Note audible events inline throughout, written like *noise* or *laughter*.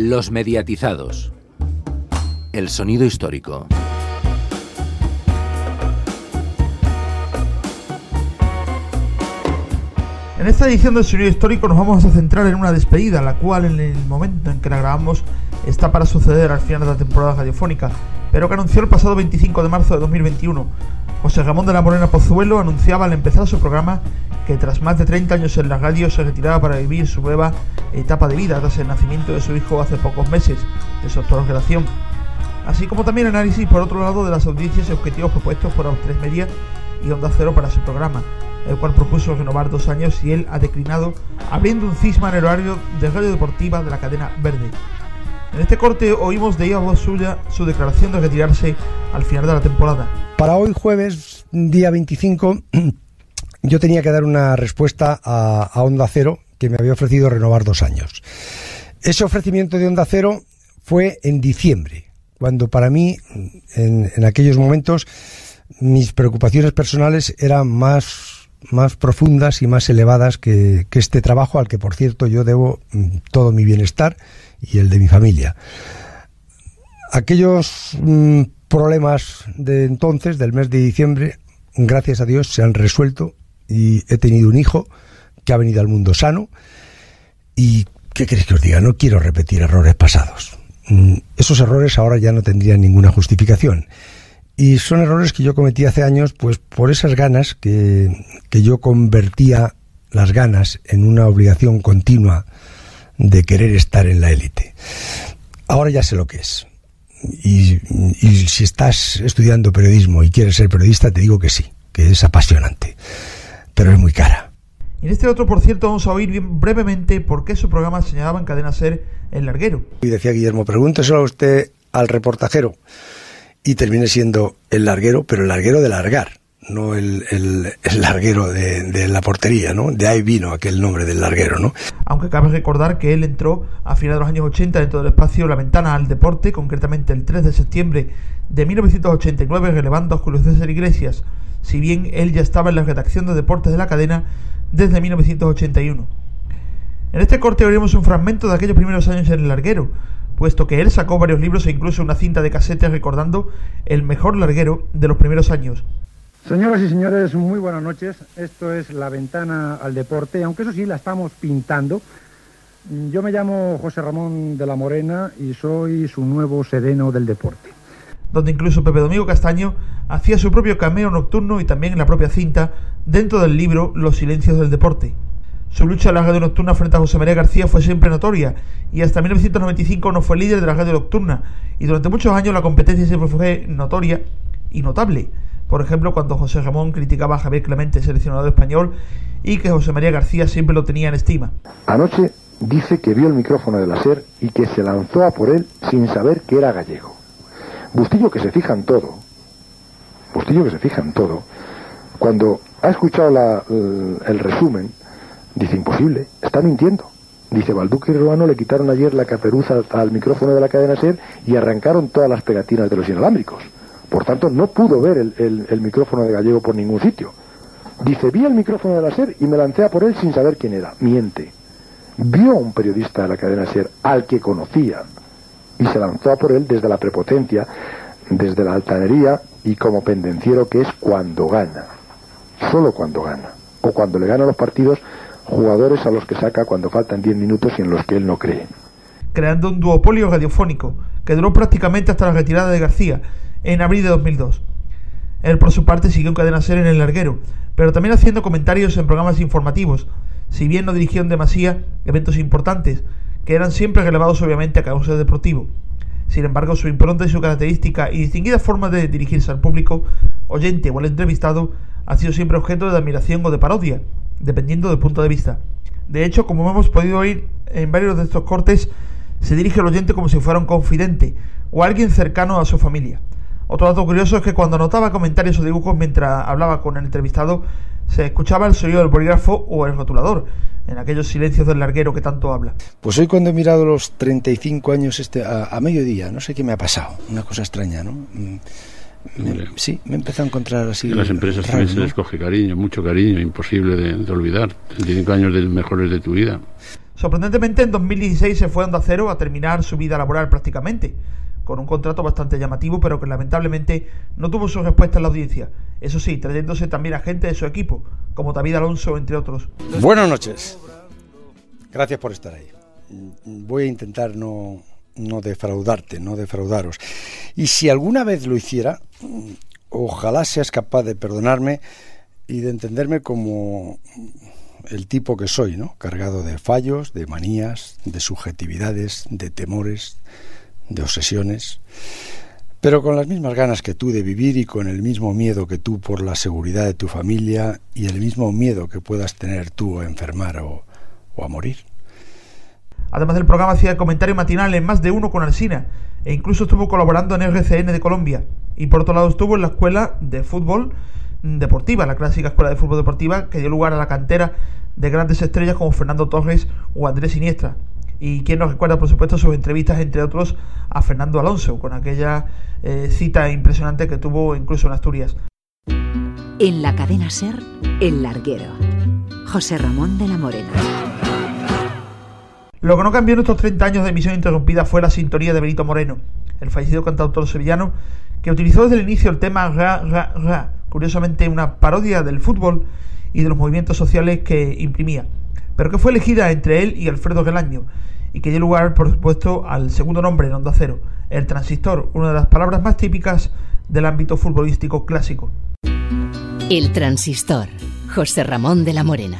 Los mediatizados. El sonido histórico. En esta edición del Sonido Histórico nos vamos a centrar en una despedida, la cual en el momento en que la grabamos está para suceder al final de la temporada radiofónica, pero que anunció el pasado 25 de marzo de 2021. José Ramón de la Morena Pozuelo anunciaba al empezar su programa que tras más de 30 años en la radio se retiraba para vivir su nueva etapa de vida tras el nacimiento de su hijo hace pocos meses de su actual relación. Así como también análisis por otro lado de las audiencias y objetivos propuestos por Aus 3 Media y Onda Cero para su programa el cual propuso renovar dos años y él ha declinado, abriendo un cisma en el horario de radio deportiva de la cadena Verde. En este corte oímos de voz suya su declaración de retirarse al final de la temporada. Para hoy jueves, día 25, *clears throat* yo tenía que dar una respuesta a, Onda Cero que me había ofrecido renovar dos años. Ese ofrecimiento de Onda Cero fue en diciembre, cuando para mí, en, en aquellos momentos, mis preocupaciones personales eran más más profundas y más elevadas que, este trabajo al que, por cierto, yo debo mm, todo mi bienestar y el de mi familia. Aquellos mm, problemas de entonces, del mes de diciembre, gracias a Dios, se han resuelto y he tenido un hijo que ha venido al mundo sano y, ¿qué queréis que os diga? No quiero repetir errores pasados. Mm, esos errores ahora ya no tendrían ninguna justificación. Y son errores que yo cometí hace años, pues por esas ganas que, que yo convertía las ganas en una obligación continua de querer estar en la élite. Ahora ya sé lo que es. Y, y, si estás estudiando periodismo y quieres ser periodista, te digo que sí, que es apasionante, pero es muy cara. Y en este otro, por cierto, vamos a oír bien brevemente por qué su programa señalaba en Cadena Ser el larguero. Y decía Guillermo, pregúnteselo a usted al reportajero y termine siendo el larguero, pero el larguero de largar, no el, el, larguero de, la portería, ¿no? De ahí vino aquel nombre del larguero, ¿no? Aunque cabe recordar que él entró a finales de los años 80 dentro del espacio La Ventana al Deporte, concretamente el 3 de septiembre de 1989, relevando a Julio César Iglesias, si bien él ya estaba en la redacción de deportes de la cadena desde 1981. En este corte veremos un fragmento de aquellos primeros años en el larguero, puesto que él sacó varios libros e incluso una cinta de casetes recordando el mejor larguero de los primeros años. Señoras y señores, muy buenas noches. Esto es La Ventana al Deporte, aunque eso sí, la estamos pintando. Yo me llamo José Ramón de la Morena y soy su nuevo sereno del deporte. Donde incluso Pepe Domingo Castaño hacía su propio cameo nocturno y también en la propia cinta dentro del libro Los Silencios del Deporte. Su lucha en la radio nocturna frente a José María García fue siempre notoria y hasta 1995 no fue líder de la radio nocturna y durante muchos años la competencia siempre fue notoria y notable. Por ejemplo, cuando José Ramón criticaba a Javier Clemente, seleccionador español, y que José María García siempre lo tenía en estima. Anoche dice que vio el micrófono de la SER y que se lanzó a por él sin saber que era gallego. Bustillo que se fija en todo, Bustillo que se fija en todo, cuando ha escuchado el resumen, Dice, imposible, está mintiendo. Dice, Balduque y Ruano le quitaron ayer la caperuza al micrófono de la cadena SER y arrancaron todas las pegatinas de los inalámbricos. Por tanto, no pudo ver el, micrófono de Gallego por ningún sitio. Dice, vi el micrófono de la SER y me lancé a por él sin saber quién era. Miente. Vio a un periodista de la cadena SER al que conocía y se lanzó a por él desde la prepotencia, desde la altanería y como pendenciero que es cuando gana. Solo cuando gana. O cuando le gana los partidos jugadores a los que saca cuando faltan 10 minutos y en los que él no cree. Creando un duopolio radiofónico que duró prácticamente hasta la retirada de García en abril de 2002. Él por su parte siguió en cadena en el larguero, pero también haciendo comentarios en programas informativos, si bien no dirigió en demasía eventos importantes, que eran siempre relevados obviamente a causa deportivo. Sin embargo, su impronta y su característica y distinguida forma de dirigirse al público, oyente o al entrevistado, ha sido siempre objeto de admiración o de parodia, dependiendo del punto de vista. De hecho, como hemos podido oír en varios de estos cortes, se dirige al oyente como si fuera un confidente o alguien cercano a su familia. Otro dato curioso es que cuando anotaba comentarios o dibujos mientras hablaba con el entrevistado, se escuchaba el sonido del bolígrafo o el rotulador, en aquellos silencios del larguero que tanto habla. Pues hoy cuando he mirado los 35 años este, a, a mediodía, no sé qué me ha pasado, una cosa extraña, ¿no? Mm, sí, me empezó a encontrar así. En las empresas también se les coge cariño, mucho cariño, imposible de, olvidar. 35 años de mejores de tu vida. Sorprendentemente, en 2016 se fue a Onda Cero a terminar su vida laboral prácticamente, con un contrato bastante llamativo, pero que lamentablemente no tuvo su respuesta en la audiencia. Eso sí, trayéndose también a gente de su equipo, como David Alonso, entre otros. Buenas noches. Gracias por estar ahí. Voy a intentar no, no defraudarte, no defraudaros. Y si alguna vez lo hiciera, ojalá seas capaz de perdonarme y de entenderme como el tipo que soy, ¿no? Cargado de fallos, de manías, de subjetividades, de temores, de obsesiones, pero con las mismas ganas que tú de vivir y con el mismo miedo que tú por la seguridad de tu familia y el mismo miedo que puedas tener tú a enfermar o, o a morir. Además del programa hacía comentario matinal en más de uno con Alsina e incluso estuvo colaborando en RCN de Colombia. Y por otro lado estuvo en la escuela de fútbol deportiva, la clásica escuela de fútbol deportiva que dio lugar a la cantera de grandes estrellas como Fernando Torres o Andrés Siniestra. Y quien nos recuerda, por supuesto, sus entrevistas, entre otros, a Fernando Alonso, con aquella eh, cita impresionante que tuvo incluso en Asturias. En la cadena Ser, El Larguero. José Ramón de la Morena. Lo que no cambió en estos 30 años de emisión interrumpida fue la sintonía de Benito Moreno, el fallecido cantautor sevillano, que utilizó desde el inicio el tema Ra, Ra, Ra, curiosamente una parodia del fútbol y de los movimientos sociales que imprimía, pero que fue elegida entre él y Alfredo Gelaño, y que dio lugar, por supuesto, al segundo nombre en Onda Cero, el transistor, una de las palabras más típicas del ámbito futbolístico clásico. El transistor, José Ramón de la Morena.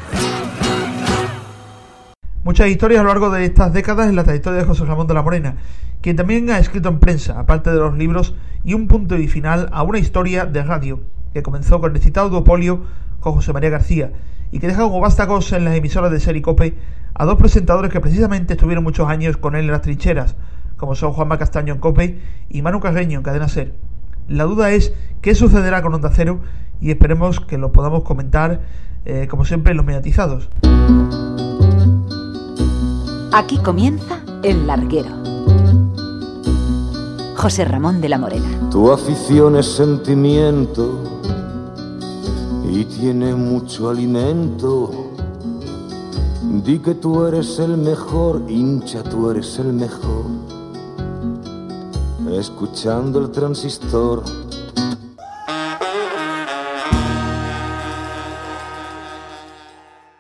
Muchas historias a lo largo de estas décadas en la trayectoria de José Ramón de la Morena, quien también ha escrito en prensa, aparte de los libros, y un punto y final a una historia de radio, que comenzó con el citado duopolio con José María García, y que deja como vástagos en las emisoras de Sericope a dos presentadores que precisamente estuvieron muchos años con él en las trincheras, como son Juanma Castaño en Cope y Manu Carreño en Cadena Ser. La duda es qué sucederá con Onda Cero y esperemos que lo podamos comentar, eh, como siempre, en los mediatizados. Aquí comienza El Larguero. José Ramón de la Morena. Tu afición es sentimiento y tiene mucho alimento. Di que tú eres el mejor, hincha, tú eres el mejor. Escuchando el transistor